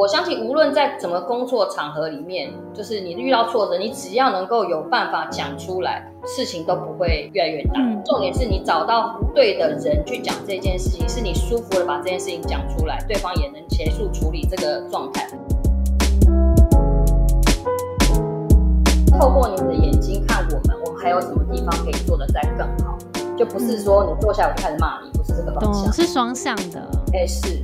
我相信无论在怎么工作场合里面，就是你遇到挫折，你只要能够有办法讲出来，事情都不会越来越大。重点是你找到对的人去讲这件事情，是你舒服的把这件事情讲出来，对方也能协助处理这个状态。透过你们的眼睛看我们，我们还有什么地方可以做的再更好？就不是说你坐下我就开始骂你，不是这个方向，是双向的。哎，是。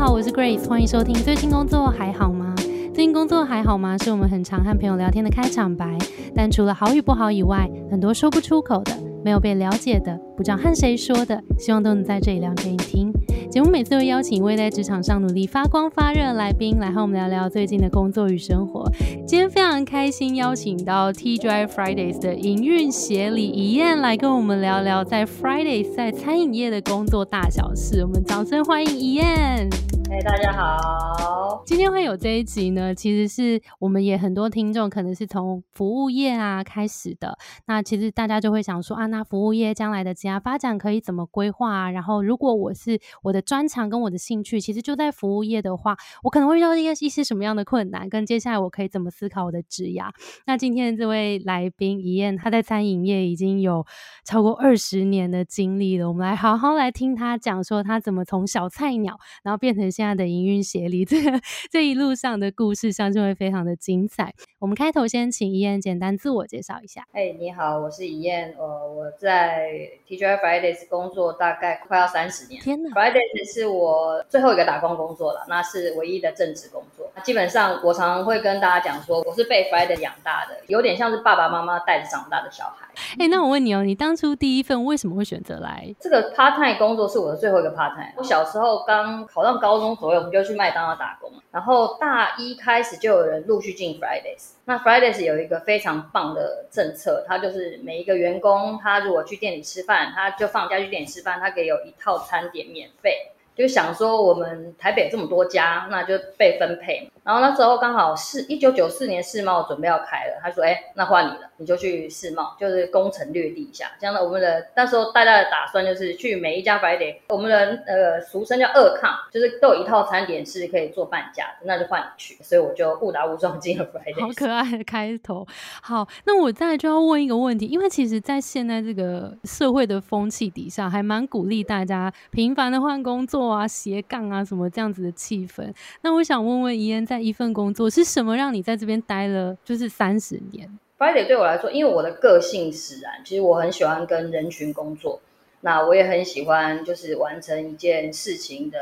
好，我是 Grace，欢迎收听。最近工作还好吗？最近工作还好吗？是我们很常和朋友聊天的开场白。但除了好与不好以外，很多说不出口的，没有被了解的，不知道和谁说的，希望都能在这里聊给你听。节目每次都邀请一位在职场上努力发光发热的来宾来和我们聊聊最近的工作与生活。今天非常开心邀请到 T Drive Fridays 的营运协理怡燕来跟我们聊聊在 Fridays 在餐饮业的工作大小事。我们掌声欢迎怡燕。哎，大家好！今天会有这一集呢，其实是我们也很多听众可能是从服务业啊开始的。那其实大家就会想说啊，那服务业将来的职业发展可以怎么规划啊？然后如果我是我的专长跟我的兴趣，其实就在服务业的话，我可能会遇到一些一些什么样的困难？跟接下来我可以怎么思考我的职业？那今天这位来宾怡燕，他在餐饮业已经有超过二十年的经历了。我们来好好来听他讲说，他怎么从小菜鸟，然后变成。现在的营运协力，这个这一路上的故事相信会非常的精彩。我们开头先请怡燕简单自我介绍一下。哎，你好，我是怡燕，呃，我在 TGI Fridays 工作大概快要三十年。天哪，Fridays 是我最后一个打工工作了，那是唯一的正职工作。基本上我常常会跟大家讲说，我是被 Fridays 养大的，有点像是爸爸妈妈带着长大的小孩。哎，那我问你哦，你当初第一份为什么会选择来这个 part time 工作？是我的最后一个 part time。我小时候刚考上高中左右，我们就去麦当劳打工。然后大一开始就有人陆续进 Fridays。那 Fridays 有一个非常棒的政策，它就是每一个员工，他如果去店里吃饭，他就放假去店里吃饭，他可以有一套餐点免费。就想说我们台北这么多家，那就被分配。然后那时候刚好是一九九四年世贸准备要开了，他说：“哎，那换你了，你就去世贸，就是攻城略地一下。”这样的，我们的那时候大家的打算就是去每一家 Friday，我们的呃俗称叫二抗，就是都有一套餐点是可以做半价的，那就换你去。所以我就误打误撞进了 Friday。好可爱的开头。好，那我再就要问一个问题，因为其实，在现在这个社会的风气底下，还蛮鼓励大家频繁的换工作。啊，斜杠啊，什么这样子的气氛？那我想问问怡恩，在一份工作是什么让你在这边待了就是三十年？Friday 对我来说，因为我的个性使然，其实我很喜欢跟人群工作，那我也很喜欢就是完成一件事情的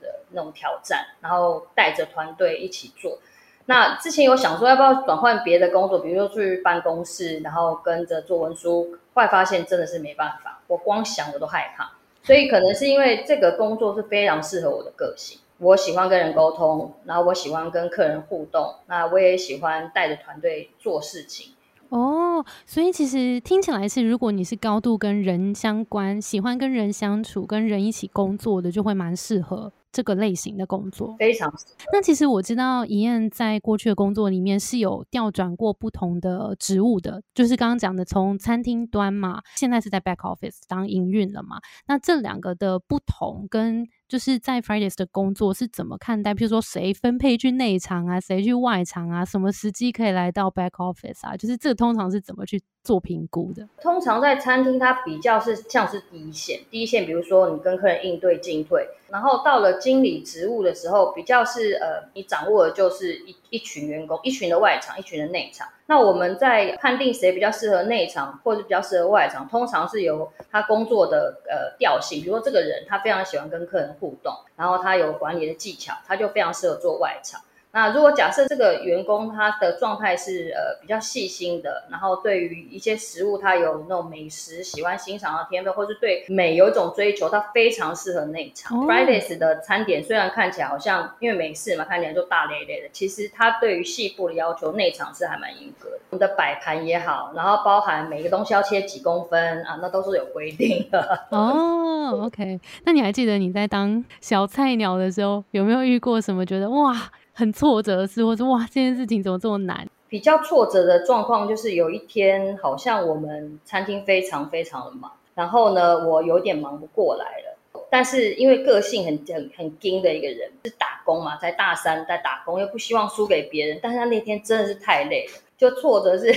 的那种挑战，然后带着团队一起做。那之前有想说要不要转换别的工作，比如说去办公室，然后跟着做文书，后来发现真的是没办法，我光想我都害怕。所以可能是因为这个工作是非常适合我的个性，我喜欢跟人沟通，然后我喜欢跟客人互动，那我也喜欢带着团队做事情。哦，所以其实听起来是，如果你是高度跟人相关，喜欢跟人相处、跟人一起工作的，就会蛮适合。这个类型的工作非常。那其实我知道，怡燕在过去的工作里面是有调转过不同的职务的，就是刚刚讲的从餐厅端嘛，现在是在 back office 当营运了嘛。那这两个的不同跟。就是在 Fridays 的工作是怎么看待？譬如说谁分配去内场啊，谁去外场啊，什么时机可以来到 back office 啊？就是这通常是怎么去做评估的？通常在餐厅，它比较是像是第一线，第一线，比如说你跟客人应对进退，然后到了经理职务的时候，比较是呃，你掌握的就是一一群员工，一群的外场，一群的内场。那我们在判定谁比较适合内场，或者比较适合外场，通常是由他工作的呃调性，比如说这个人他非常喜欢跟客人互动，然后他有管理的技巧，他就非常适合做外场。那如果假设这个员工他的状态是呃比较细心的，然后对于一些食物他有那种美食喜欢欣赏的天分，或是对美有一种追求，他非常适合内场。Fridays 的餐点虽然看起来好像因为美式嘛，看起来就大咧咧的，其实它对于细部的要求，内场是还蛮严格的。我们的摆盘也好，然后包含每个东西要切几公分啊，那都是有规定的。哦，OK，那你还记得你在当小菜鸟的时候，有没有遇过什么觉得哇？很挫折的事，或者哇，这件事情怎么这么难？比较挫折的状况就是有一天，好像我们餐厅非常非常的忙，然后呢，我有点忙不过来了。但是因为个性很很很硬的一个人，是打工嘛，在大三在打工，又不希望输给别人。但是他那天真的是太累了，就挫折是，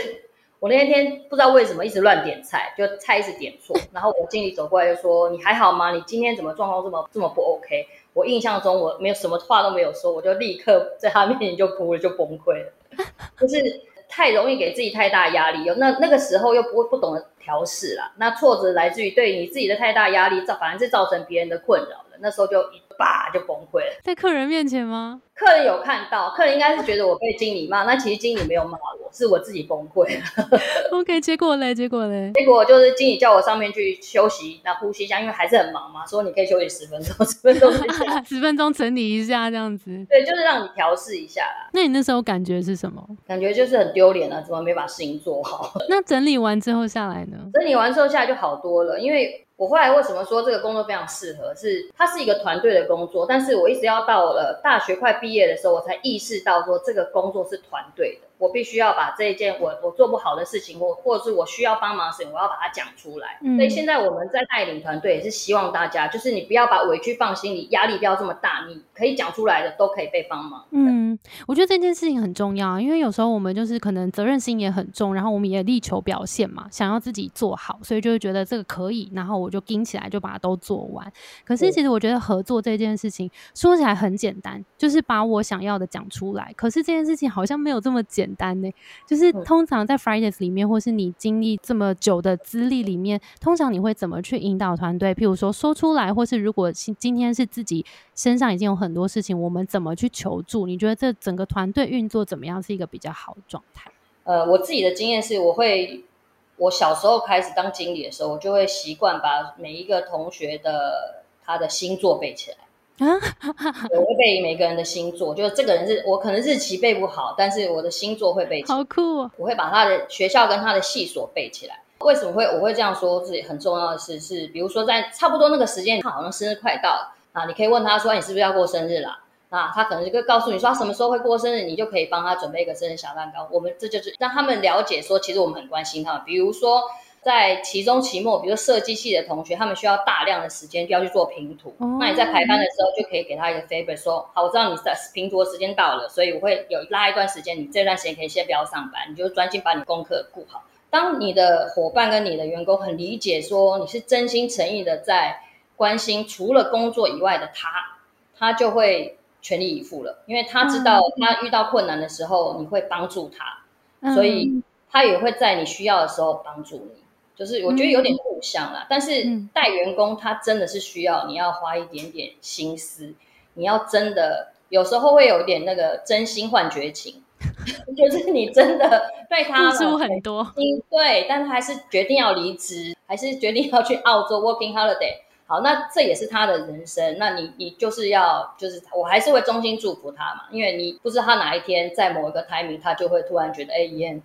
我那天不知道为什么一直乱点菜，就菜一直点错。然后我经理走过来就说：“你还好吗？你今天怎么状况这么这么不 OK？” 我印象中我没有什么话都没有说，我就立刻在他面前就哭了，就崩溃了，就是太容易给自己太大压力，又那那个时候又不会不懂得调试啦。那挫折来自于对你自己的太大压力，造反而是造成别人的困扰了。那时候就一把就崩溃了，在客人面前吗？客人有看到，客人应该是觉得我被经理骂，那其实经理没有骂我，是我自己崩溃了。OK，结果嘞？结果嘞？结果就是经理叫我上面去休息，那呼吸一下，因为还是很忙嘛，说你可以休息十分钟，十分钟 十分钟整理一下这样子。对，就是让你调试一下啦。那你那时候感觉是什么？感觉就是很丢脸啊，怎么没把事情做好？那整理完之后下来呢？整理完之后下来就好多了，因为。我后来为什么说这个工作非常适合？是它是一个团队的工作，但是我一直要到了大学快毕业的时候，我才意识到说这个工作是团队的。我必须要把这一件我我做不好的事情，我或者是我需要帮忙的事情，我要把它讲出来。所以现在我们在带领团队，也是希望大家，就是你不要把委屈放心里，压力不要这么大，你可以讲出来的都可以被帮忙。嗯，我觉得这件事情很重要，因为有时候我们就是可能责任心也很重，然后我们也力求表现嘛，想要自己做好，所以就会觉得这个可以，然后我就盯起来就把它都做完。可是其实我觉得合作这件事情说起来很简单，就是把我想要的讲出来。可是这件事情好像没有这么简单呢。就是通常在 Fridays 里面，或是你经历这么久的资历里面，通常你会怎么去引导团队？譬如说说出来，或是如果今天是自己身上已经有很多事情，我们怎么去求助？你觉得这整个团队运作怎么样是一个比较好的状态？呃，我自己的经验是，我会我小时候开始当经理的时候，我就会习惯把每一个同学的他的星座背起来。啊，我会背每个人的星座，就是这个人是我可能日期背不好，但是我的星座会背起来。好酷！我会把他的学校跟他的系所背起来。为什么会我会这样说？自己很重要的事，是比如说在差不多那个时间，他好像生日快到了啊，你可以问他说：“你是不是要过生日了？”啊，他可能就会告诉你说他什么时候会过生日，你就可以帮他准备一个生日小蛋糕。我们这就是让他们了解说，其实我们很关心他们。比如说。在期中、期末，比如说设计系的同学，他们需要大量的时间就要去做拼图。那你在排班的时候，就可以给他一个 favor，说好，我知道你在拼图的时间到了，所以我会有拉一段时间，你这段时间可以先不要上班，你就专心把你功课顾好。当你的伙伴跟你的员工很理解说你是真心诚意的在关心除了工作以外的他，他就会全力以赴了，因为他知道他遇到困难的时候你会帮助他，所以他也会在你需要的时候帮助你。就是我觉得有点互相啦，但是带员工他真的是需要你要花一点点心思，你要真的有时候会有点那个真心换绝情，就是你真的对他付出很多，对，但他还是决定要离职，还是决定要去澳洲 working holiday。好，那这也是他的人生，那你你就是要就是我还是会衷心祝福他嘛，因为你不知道他哪一天在某一个 timing，他就会突然觉得，哎，燕，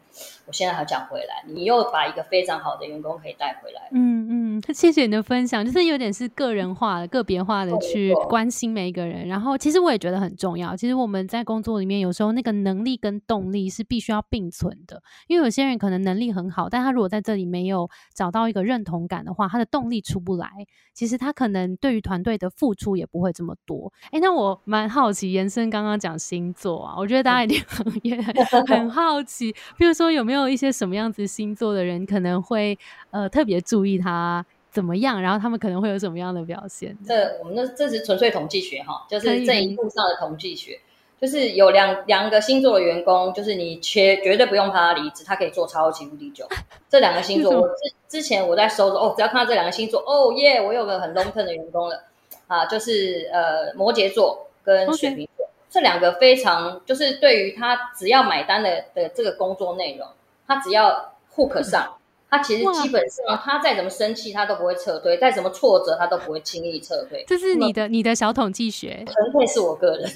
我现在好想回来，你又把一个非常好的员工可以带回来，嗯嗯。谢谢你的分享，就是有点是个人化的、个别化的去关心每一个人。然后，其实我也觉得很重要。其实我们在工作里面，有时候那个能力跟动力是必须要并存的。因为有些人可能能力很好，但他如果在这里没有找到一个认同感的话，他的动力出不来。其实他可能对于团队的付出也不会这么多。哎，那我蛮好奇，延伸刚刚讲星座啊，我觉得大家一定 也很好奇。比如说，有没有一些什么样子星座的人可能会呃特别注意他？怎么样？然后他们可能会有什么样的表现？这我们的这是纯粹统计学哈，就是这一步上的统计学，就是有两两个星座的员工，就是你绝绝对不用怕他离职，他可以做超级无敌久。这两个星座，我之之前我在搜着哦，只要看到这两个星座，哦耶，我有个很 long term 的员工了啊，就是呃摩羯座跟水瓶座，这两个非常就是对于他只要买单的的这个工作内容，他只要户口上。他其实基本上，他再怎么生气，他都不会撤退；再怎么挫折，他都不会轻易撤退。这是你的你的小统计学，纯粹是我个人。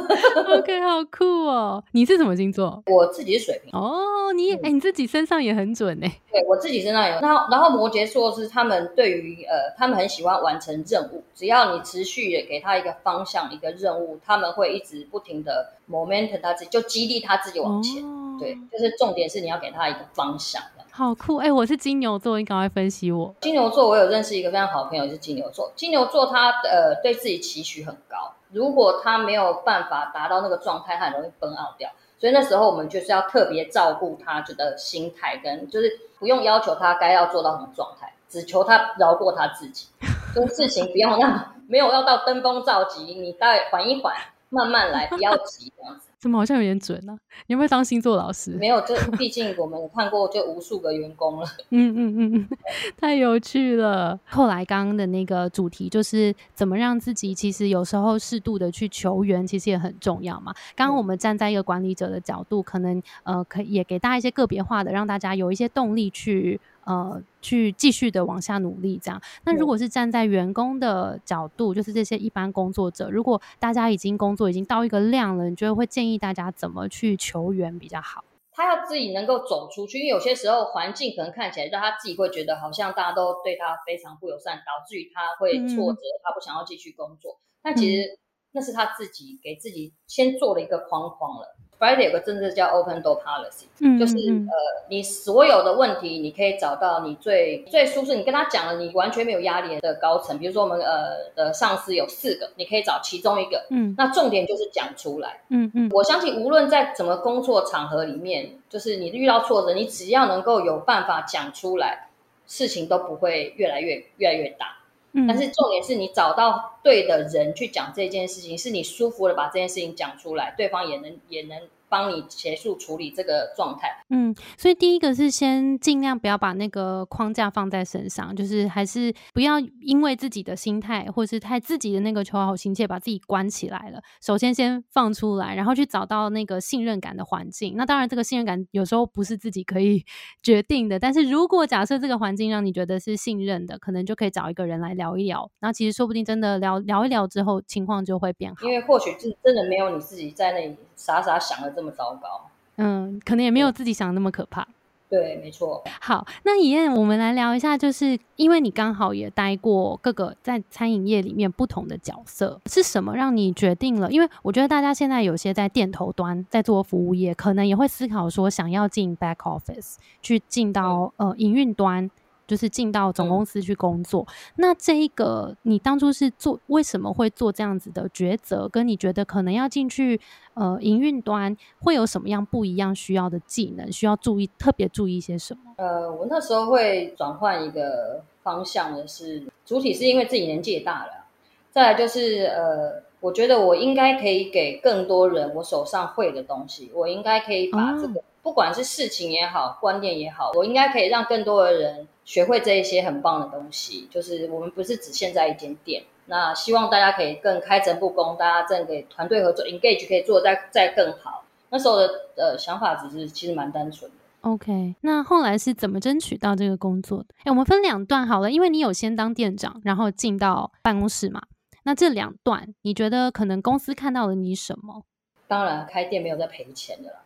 OK，好酷哦！你是什么星座？我自己是水瓶。哦，你哎，你自己身上也很准哎。对我自己身上有。然后，然后摩羯座是他们对于呃，他们很喜欢完成任务。只要你持续的给他一个方向、一个任务，他们会一直不停的 momentum 他自己，就激励他自己往前。对，就是重点是你要给他一个方向。好酷！哎，我是金牛座，你赶快分析我。金牛座，我有认识一个非常好的朋友是金牛座。金牛座他呃对自己期许很高，如果他没有办法达到那个状态，他很容易崩傲掉。所以那时候我们就是要特别照顾他觉得心态，跟就是不用要求他该要做到什么状态，只求他饶过他自己，就是事情不要让 没有要到登峰造极，你再缓一缓，慢慢来，不要急这样子。怎么好像有点准呢？你有没有当星座老师？没有，这毕竟我们看过就无数个员工了。嗯嗯嗯嗯，太有趣了。后来刚刚的那个主题就是怎么让自己其实有时候适度的去求援，其实也很重要嘛。刚刚我们站在一个管理者的角度，可能呃可以也给大家一些个别化的，让大家有一些动力去。呃，去继续的往下努力，这样。那如果是站在员工的角度，就是这些一般工作者，如果大家已经工作已经到一个量了，你觉得会建议大家怎么去求援比较好？他要自己能够走出去，因为有些时候环境可能看起来让他自己会觉得好像大家都对他非常不友善，导致于他会挫折，他不想要继续工作。但其实那是他自己给自己先做了一个框框了。Friday 有个政策叫 Open Door Policy，嗯就是呃，你所有的问题，你可以找到你最最舒适，你跟他讲了，你完全没有压力的高层。比如说我们呃的上司有四个，你可以找其中一个。嗯，那重点就是讲出来。嗯嗯，我相信无论在怎么工作场合里面，就是你遇到挫折，你只要能够有办法讲出来，事情都不会越来越越来越大。但是重点是你找到对的人去讲这件事情，是你舒服的把这件事情讲出来，对方也能也能。帮你结束处理这个状态。嗯，所以第一个是先尽量不要把那个框架放在身上，就是还是不要因为自己的心态或是太自己的那个求好心切，把自己关起来了。首先先放出来，然后去找到那个信任感的环境。那当然，这个信任感有时候不是自己可以 决定的。但是如果假设这个环境让你觉得是信任的，可能就可以找一个人来聊一聊。然后其实说不定真的聊聊一聊之后，情况就会变好。因为或许是真的没有你自己在那里傻傻想的。这么糟糕，嗯，可能也没有自己想的那么可怕。对，没错。好，那以燕，我们来聊一下，就是因为你刚好也待过各个在餐饮业里面不同的角色，是什么让你决定了？因为我觉得大家现在有些在店头端在做服务业，可能也会思考说想要进 back office，去进到呃营运端。就是进到总公司去工作，那这一个你当初是做为什么会做这样子的抉择？跟你觉得可能要进去呃营运端会有什么样不一样需要的技能？需要注意特别注意一些什么？呃，我那时候会转换一个方向的是主体是因为自己年纪也大了，再来就是呃，我觉得我应该可以给更多人我手上会的东西，我应该可以把这个不管是事情也好，观念也好，我应该可以让更多的人。学会这一些很棒的东西，就是我们不是只限在一间店。那希望大家可以更开诚布公，大家正给团队合作，engage 可以做再再更好。那时候的呃想法只是其实蛮单纯的。OK，那后来是怎么争取到这个工作的？哎，我们分两段好了，因为你有先当店长，然后进到办公室嘛。那这两段，你觉得可能公司看到了你什么？当然，开店没有在赔钱的啦。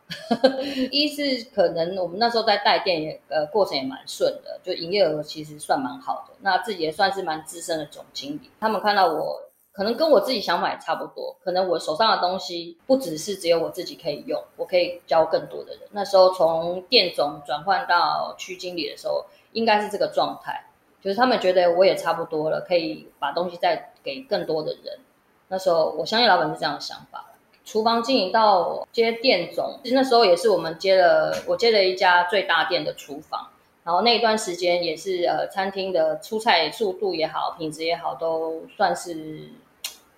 一是可能我们那时候在带店也呃过程也蛮顺的，就营业额其实算蛮好的。那自己也算是蛮资深的总经理，他们看到我可能跟我自己想法差不多，可能我手上的东西不只是只有我自己可以用，我可以教更多的人。那时候从店总转换到区经理的时候，应该是这个状态，就是他们觉得我也差不多了，可以把东西再给更多的人。那时候我相信老板是这样的想法。厨房经营到接店总，其实那时候也是我们接了，我接了一家最大店的厨房，然后那一段时间也是呃，餐厅的出菜速度也好，品质也好，都算是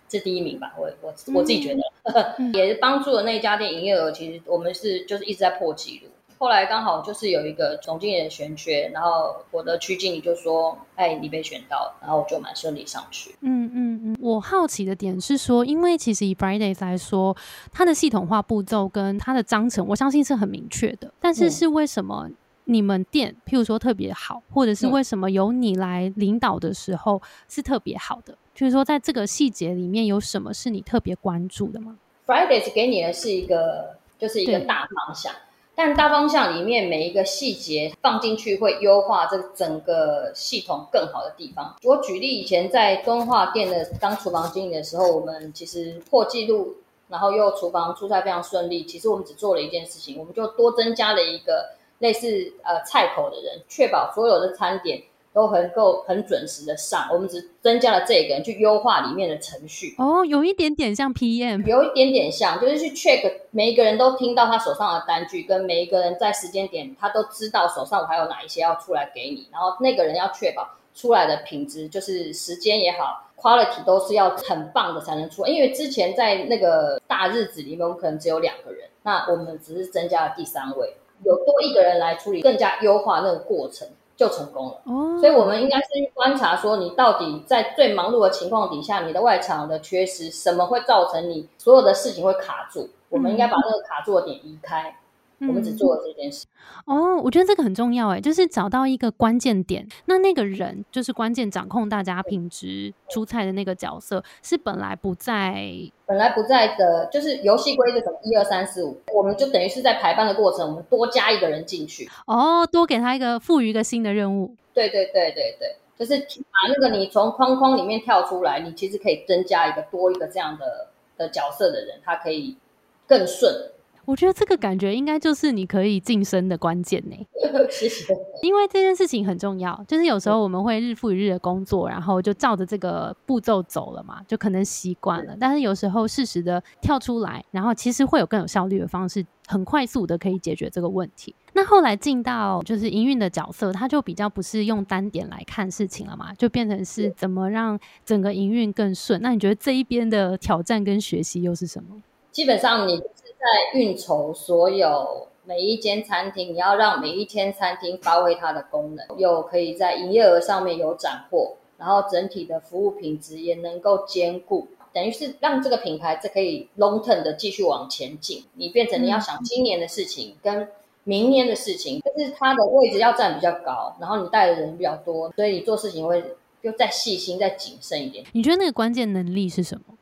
这第一名吧。我我我自己觉得，也是帮助了那一家店营业额，其实我们是就是一直在破纪录。后来刚好就是有一个总经理的选缺，然后我的区经理就说：“哎，你被选到。”然后我就蛮顺利上去。嗯嗯嗯。我好奇的点是说，因为其实以 Fridays 来说，它的系统化步骤跟它的章程，我相信是很明确的。但是是为什么你们店，譬如说特别好，或者是为什么由你来领导的时候是特别好的？就是说，在这个细节里面有什么是你特别关注的吗？Fridays 给你的是一个，就是一个大方向。但大方向里面每一个细节放进去，会优化这整个系统更好的地方。我举例，以前在敦化店的当厨房经理的时候，我们其实破纪录，然后又厨房出菜非常顺利。其实我们只做了一件事情，我们就多增加了一个类似呃菜口的人，确保所有的餐点。都很够很准时的上，我们只增加了这个人去优化里面的程序。哦，有一点点像 PM，有一点点像，就是去 check 每一个人都听到他手上的单据，跟每一个人在时间点他都知道手上我还有哪一些要出来给你，然后那个人要确保出来的品质，就是时间也好，quality 都是要很棒的才能出。因为之前在那个大日子里面，我们可能只有两个人，那我们只是增加了第三位，有多一个人来处理，更加优化那个过程。就成功了，所以我们应该是观察说，你到底在最忙碌的情况底下，你的外场的缺失，什么会造成你所有的事情会卡住？我们应该把这个卡住的点移开。我们只做了这件事哦，我觉得这个很重要哎，就是找到一个关键点。那那个人就是关键掌控大家品质出菜的那个角色，是本来不在，本来不在的，就是游戏规则什么一二三四五，我们就等于是在排班的过程，我们多加一个人进去哦，多给他一个赋予一个新的任务。对对对对对，就是把那个你从框框里面跳出来，你其实可以增加一个多一个这样的的角色的人，他可以更顺。我觉得这个感觉应该就是你可以晋升的关键呢。谢谢。因为这件事情很重要，就是有时候我们会日复一日的工作，然后就照着这个步骤走了嘛，就可能习惯了。但是有时候适时的跳出来，然后其实会有更有效率的方式，很快速的可以解决这个问题。那后来进到就是营运的角色，他就比较不是用单点来看事情了嘛，就变成是怎么让整个营运更顺。那你觉得这一边的挑战跟学习又是什么？基本上你。在运筹所有每一间餐厅，你要让每一间餐厅发挥它的功能，又可以在营业额上面有斩获，然后整体的服务品质也能够兼顾，等于是让这个品牌这可以 long term 的继续往前进。你变成你要想今年的事情跟明年的事情，但是它的位置要占比较高，然后你带的人比较多，所以你做事情会就再细心、再谨慎一点。你觉得那个关键能力是什么？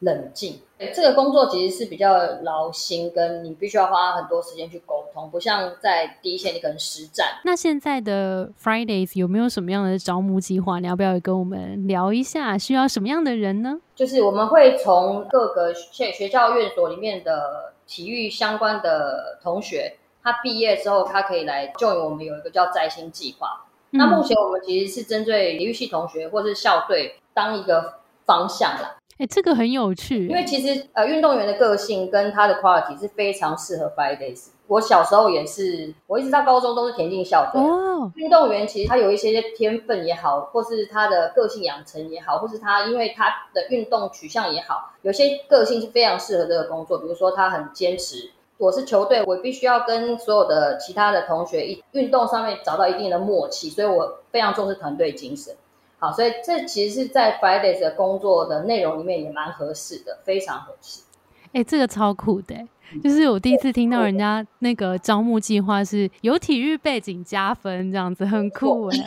冷静，这个工作其实是比较劳心，跟你必须要花很多时间去沟通，不像在第一线你可能实战。那现在的 Fridays 有没有什么样的招募计划？你要不要跟我们聊一下？需要什么样的人呢？就是我们会从各个学学校院所里面的体育相关的同学，他毕业之后，他可以来就我们有一个叫摘星计划。那目前我们其实是针对体育系同学或是校队当一个方向啦。哎，这个很有趣，因为其实呃，运动员的个性跟他的 quality 是非常适合 five days。我小时候也是，我一直到高中都是田径校队。哦，运动员其实他有一些天分也好，或是他的个性养成也好，或是他因为他的运动取向也好，有些个性是非常适合这个工作。比如说他很坚持，我是球队，我必须要跟所有的其他的同学一运动上面找到一定的默契，所以我非常重视团队精神。好，所以这其实是在 Fridays 的工作的内容里面也蛮合适的，非常合适。哎，这个超酷的，就是我第一次听到人家那个招募计划是有体育背景加分这样子，很酷哎。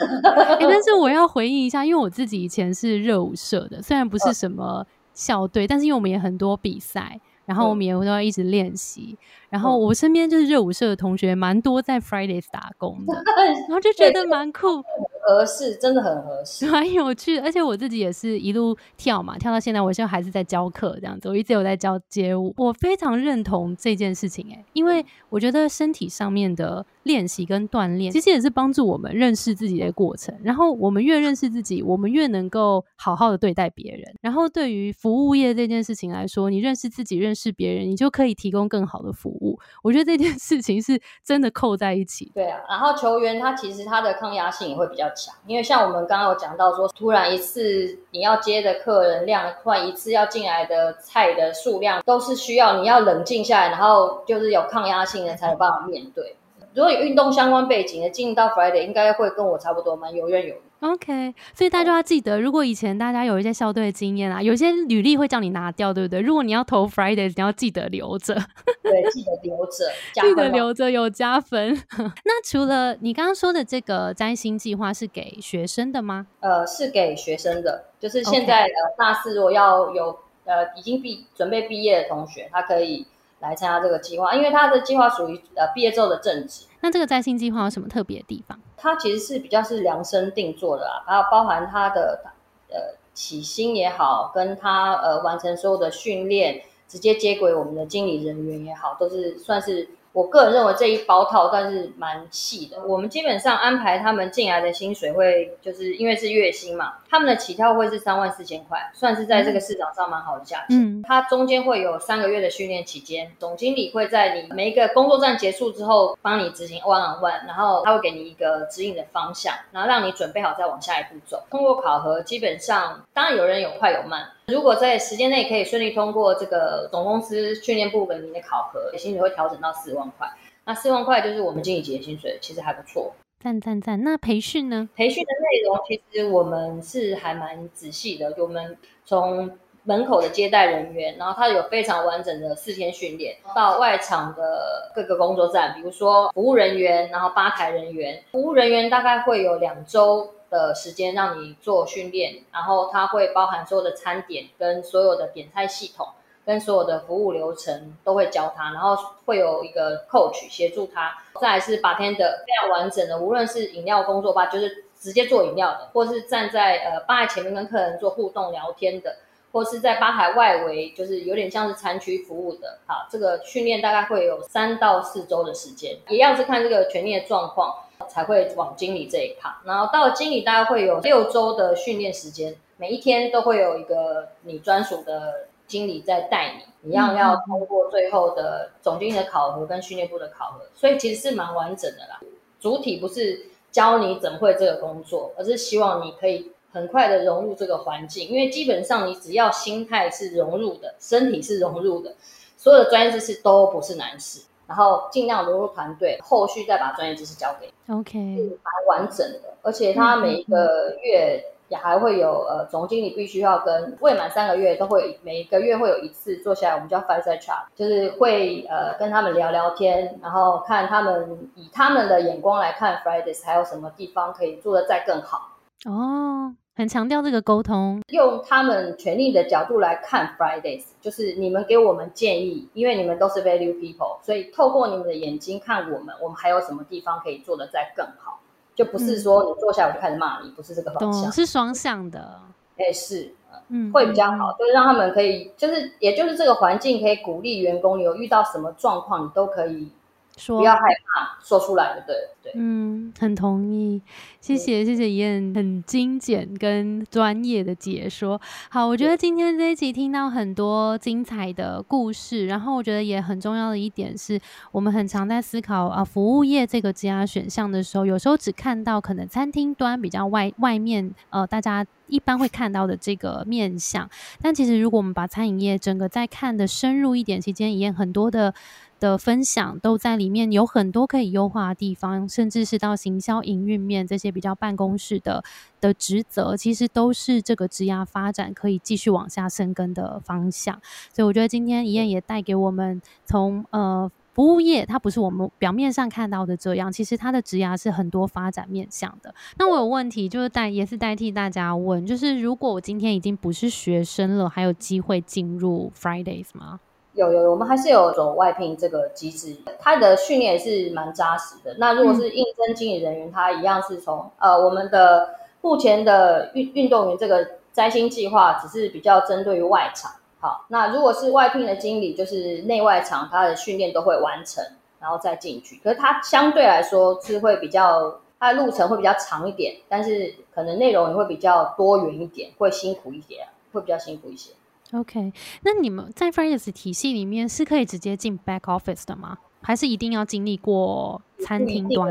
但是我要回应一下，因为我自己以前是热舞社的，虽然不是什么校队，但是因为我们也很多比赛，然后我们也都要一直练习。然后我身边就是热舞社的同学蛮多在 Fridays 打工的，然后就觉得蛮酷。合适，真的很合适，蛮有趣。而且我自己也是一路跳嘛，跳到现在，我现在还是在教课这样子。我一直有在教街舞，我非常认同这件事情哎，因为我觉得身体上面的练习跟锻炼，其实也是帮助我们认识自己的过程。然后我们越认识自己，我们越能够好好的对待别人。然后对于服务业这件事情来说，你认识自己，认识别人，你就可以提供更好的服务。我觉得这件事情是真的扣在一起。对啊，然后球员他其实他的抗压性也会比较强。因为像我们刚刚有讲到说，突然一次你要接的客人量，突然一次要进来的菜的数量，都是需要你要冷静下来，然后就是有抗压性的才有办法面对。如果有运动相关背景的，进到 Friday 应该会跟我差不多，蛮游刃有余。OK，所以大家就要记得，如果以前大家有一些校队经验啊，有些履历会叫你拿掉，对不对？如果你要投 Friday，你要记得留着。对，记得留着，记得留着有加分。那除了你刚刚说的这个摘星计划是给学生的吗？呃，是给学生的，就是现在呃大四如果要有呃已经毕准备毕业的同学，他可以来参加这个计划，因为他的计划属于呃毕业之后的正职。那这个在薪计划有什么特别的地方？它其实是比较是量身定做的啦，还有包含他的呃起薪也好，跟他呃完成所有的训练，直接接轨我们的经理人员也好，都是算是我个人认为这一包套算是蛮细的。我们基本上安排他们进来的薪水会，就是因为是月薪嘛，他们的起跳会是三万四千块，算是在这个市场上蛮好的价钱。嗯，它中间会有三个月的训练期间，总经理会在你每一个工作站结束之后，帮你执行 one on one，然后他会给你一个指引的方向，然后让你准备好再往下一步走。通过考核，基本上当然有人有快有慢。如果在时间内可以顺利通过这个总公司训练部门的考核，薪水会调整到四万块。那四万块就是我们经理级的薪水，其实还不错。赞赞赞！那培训呢？培训的内容其实我们是还蛮仔细的。我们从门口的接待人员，然后他有非常完整的四天训练，到外场的各个工作站，比如说服务人员，然后吧台人员，服务人员大概会有两周。的时间让你做训练，然后它会包含所有的餐点跟所有的点菜系统，跟所有的服务流程都会教他，然后会有一个 coach 协助他。再来是 bartender 非常完整的，无论是饮料工作吧，就是直接做饮料的，或是站在呃吧台前面跟客人做互动聊天的，或是在吧台外围，就是有点像是餐区服务的。好，这个训练大概会有三到四周的时间，一样是看这个权利的状况。才会往经理这一趴，然后到经理大概会有六周的训练时间，每一天都会有一个你专属的经理在带你，一样要通过最后的总经理的考核跟训练部的考核，所以其实是蛮完整的啦。主体不是教你怎么会这个工作，而是希望你可以很快的融入这个环境，因为基本上你只要心态是融入的，身体是融入的，所有的专业知识都不是难事。然后尽量融入团队，后续再把专业知识交给。OK，蛮完整的，而且他每一个月也还会有呃，总经理必须要跟未满三个月都会每一个月会有一次坐下来，我们叫 fireside chat，就是会呃跟他们聊聊天，然后看他们以他们的眼光来看 Fridays 还有什么地方可以做的再更好。哦。很强调这个沟通，用他们权力的角度来看 Fridays，就是你们给我们建议，因为你们都是 value people，所以透过你们的眼睛看我们，我们还有什么地方可以做的再更好，就不是说你坐下我就开始骂你，不是这个方向，是双向的，哎是，嗯，会比较好，就是让他们可以，就是也就是这个环境可以鼓励员工，有遇到什么状况你都可以。说不要害怕说出来，对对？嗯，很同意。谢谢谢谢燕，很精简跟专业的解说。好，我觉得今天这一集听到很多精彩的故事，然后我觉得也很重要的一点是，我们很常在思考啊，服务业这个职业选项的时候，有时候只看到可能餐厅端比较外外面呃，大家一般会看到的这个面相，但其实如果我们把餐饮业整个再看的深入一点，期间也很多的。的分享都在里面，有很多可以优化的地方，甚至是到行销营运面这些比较办公室的的职责，其实都是这个职涯发展可以继续往下深耕的方向。所以我觉得今天一燕也带给我们，从呃服务业，它不是我们表面上看到的这样，其实它的职涯是很多发展面向的。那我有问题，就是代也是代替大家问，就是如果我今天已经不是学生了，还有机会进入 Fridays 吗？有有，我们还是有走外聘这个机制，他的训练也是蛮扎实的。那如果是应征经理人员，他一样是从呃我们的目前的运运动员这个摘星计划，只是比较针对于外场。好，那如果是外聘的经理，就是内外场他的训练都会完成，然后再进去。可是他相对来说是会比较，他的路程会比较长一点，但是可能内容也会比较多元一点，会辛苦一点，会比较辛苦一些。OK，那你们在 Fridays 体系里面是可以直接进 Back Office 的吗？还是一定要经历过餐厅端？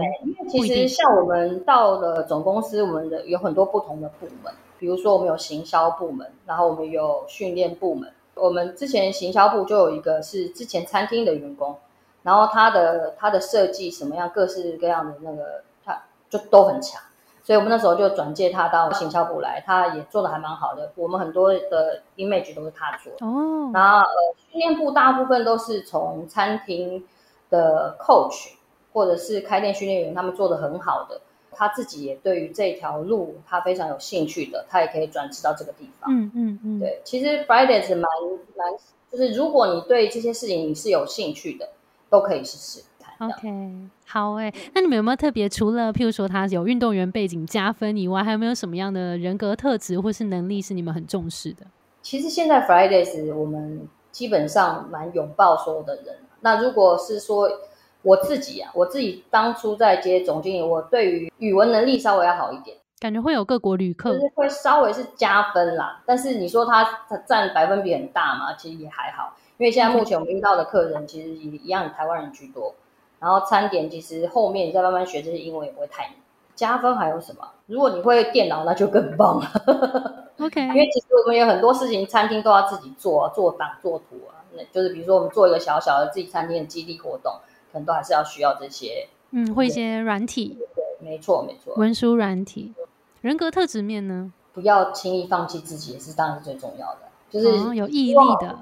其实像我们到了总公司，我们的有很多不同的部门，比如说我们有行销部门，然后我们有训练部门。我们之前行销部就有一个是之前餐厅的员工，然后他的他的设计什么样，各式各样的那个，他就都很强。所以我们那时候就转介他到行销部来，他也做的还蛮好的。我们很多的 image 都是他做。哦。然后呃，训练部大部分都是从餐厅的 coach 或者是开店训练员，他们做的很好的。他自己也对于这条路他非常有兴趣的，他也可以转职到这个地方。嗯嗯嗯。对，其实 Fridays 蛮蛮，就是如果你对这些事情你是有兴趣的，都可以试试。OK，好诶。那你们有没有特别？除了譬如说他有运动员背景加分以外，还有没有什么样的人格特质或是能力是你们很重视的？其实现在 Fridays 我们基本上蛮拥抱所有的人。那如果是说我自己啊，我自己当初在接总经理，我对于语文能力稍微要好一点，感觉会有各国旅客，就是会稍微是加分啦。但是你说它它占百分比很大嘛，其实也还好，因为现在目前我们遇到的客人其实也一样，台湾人居多。然后餐点其实后面你再慢慢学这些英文也不会太难。加分还有什么？如果你会电脑，那就更棒了。OK，因为其实我们有很多事情，餐厅都要自己做啊，做档、做图啊。那就是比如说我们做一个小小的自己餐厅的基地活动，可能都还是要需要这些。嗯，会一些软体。对，没错没错。文书软体。人格特质面呢？不要轻易放弃自己，也是当然是最重要的。就是有毅力的。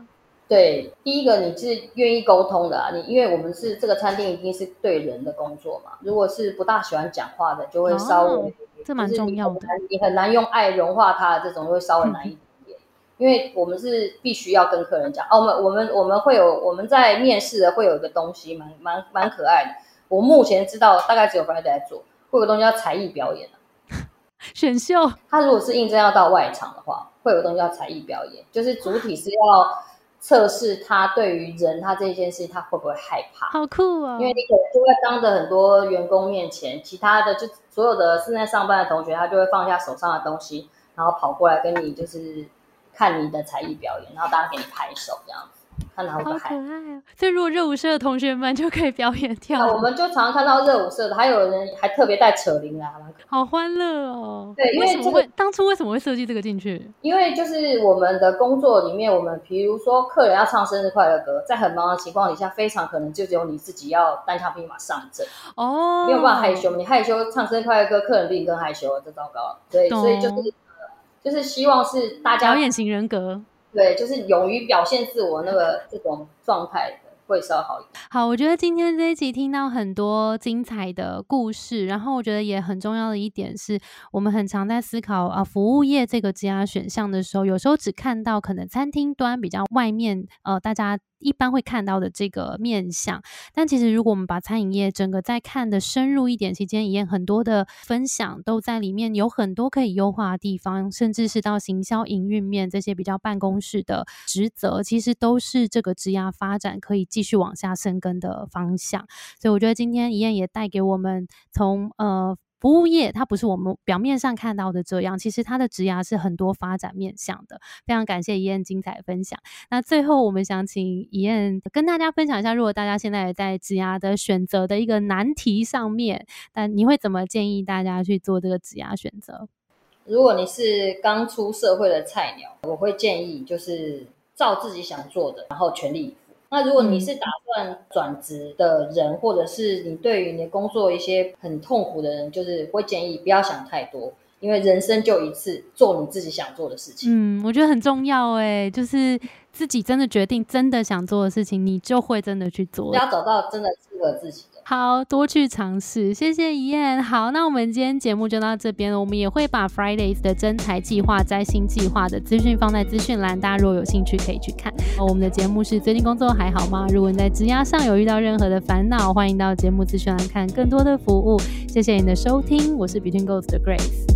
对，第一个你是愿意沟通的啊，你因为我们是这个餐厅一定是对人的工作嘛。如果是不大喜欢讲话的，就会稍微这蛮重要的，你很难用爱融化他的这种会稍微难一点，因为我们是必须要跟客人讲哦，我们我们我们会有我们在面试的会有一个东西蛮蛮蛮可爱的，我目前知道大概只有 Friday 在做，会有东西叫才艺表演 选秀。他如果是应征要到外场的话，会有东西叫才艺表演，就是主体是要。测试他对于人他这件事情他会不会害怕？好酷啊！因为你可能就会当着很多员工面前，其他的就所有的正在上班的同学，他就会放下手上的东西，然后跑过来跟你就是看你的才艺表演，然后大家给你拍手这样子。好可爱哦！所以如果热舞社的同学们就可以表演跳，我们就常常看到热舞社的，还有人还特别带扯铃来，好欢乐哦。对，因为这个当初为什么会设计这个进去？因为就是我们的工作里面，我们比如说客人要唱生日快乐歌，在很忙的情况底下，非常可能就只有你自己要单枪匹马上阵哦，没有办法害羞，你害羞唱生日快乐歌，客人比你更害羞，这糟糕对。所以，所以就是就是希望是大家表演型人格。对，就是勇于表现自我那个这种状态会稍好一点。好，我觉得今天这一集听到很多精彩的故事，然后我觉得也很重要的一点是，我们很常在思考啊，服务业这个职业选项的时候，有时候只看到可能餐厅端比较外面，呃，大家。一般会看到的这个面相，但其实如果我们把餐饮业整个再看的深入一点，期间也很多的分享都在里面，有很多可以优化的地方，甚至是到行销营运面这些比较办公室的职责，其实都是这个职涯发展可以继续往下深耕的方向。所以我觉得今天一燕也带给我们从呃。服务业它不是我们表面上看到的这样，其实它的职涯是很多发展面向的。非常感谢怡燕精彩分享。那最后我们想请怡燕跟大家分享一下，如果大家现在在职涯的选择的一个难题上面，那你会怎么建议大家去做这个职涯选择？如果你是刚出社会的菜鸟，我会建议就是照自己想做的，然后全力。那如果你是打算转职的人，或者是你对于你的工作一些很痛苦的人，就是会建议不要想太多，因为人生就一次，做你自己想做的事情。嗯，我觉得很重要哎，就是自己真的决定真的想做的事情，你就会真的去做。要找到真的适合自己的。好多去尝试，谢谢怡燕。好，那我们今天节目就到这边了。我们也会把 Fridays 的真才计划、摘星计划的资讯放在资讯栏，大家如果有兴趣可以去看。我们的节目是最近工作还好吗？如果你在职涯上有遇到任何的烦恼，欢迎到节目资讯栏看更多的服务。谢谢你的收听，我是 Between Ghosts 的 Grace。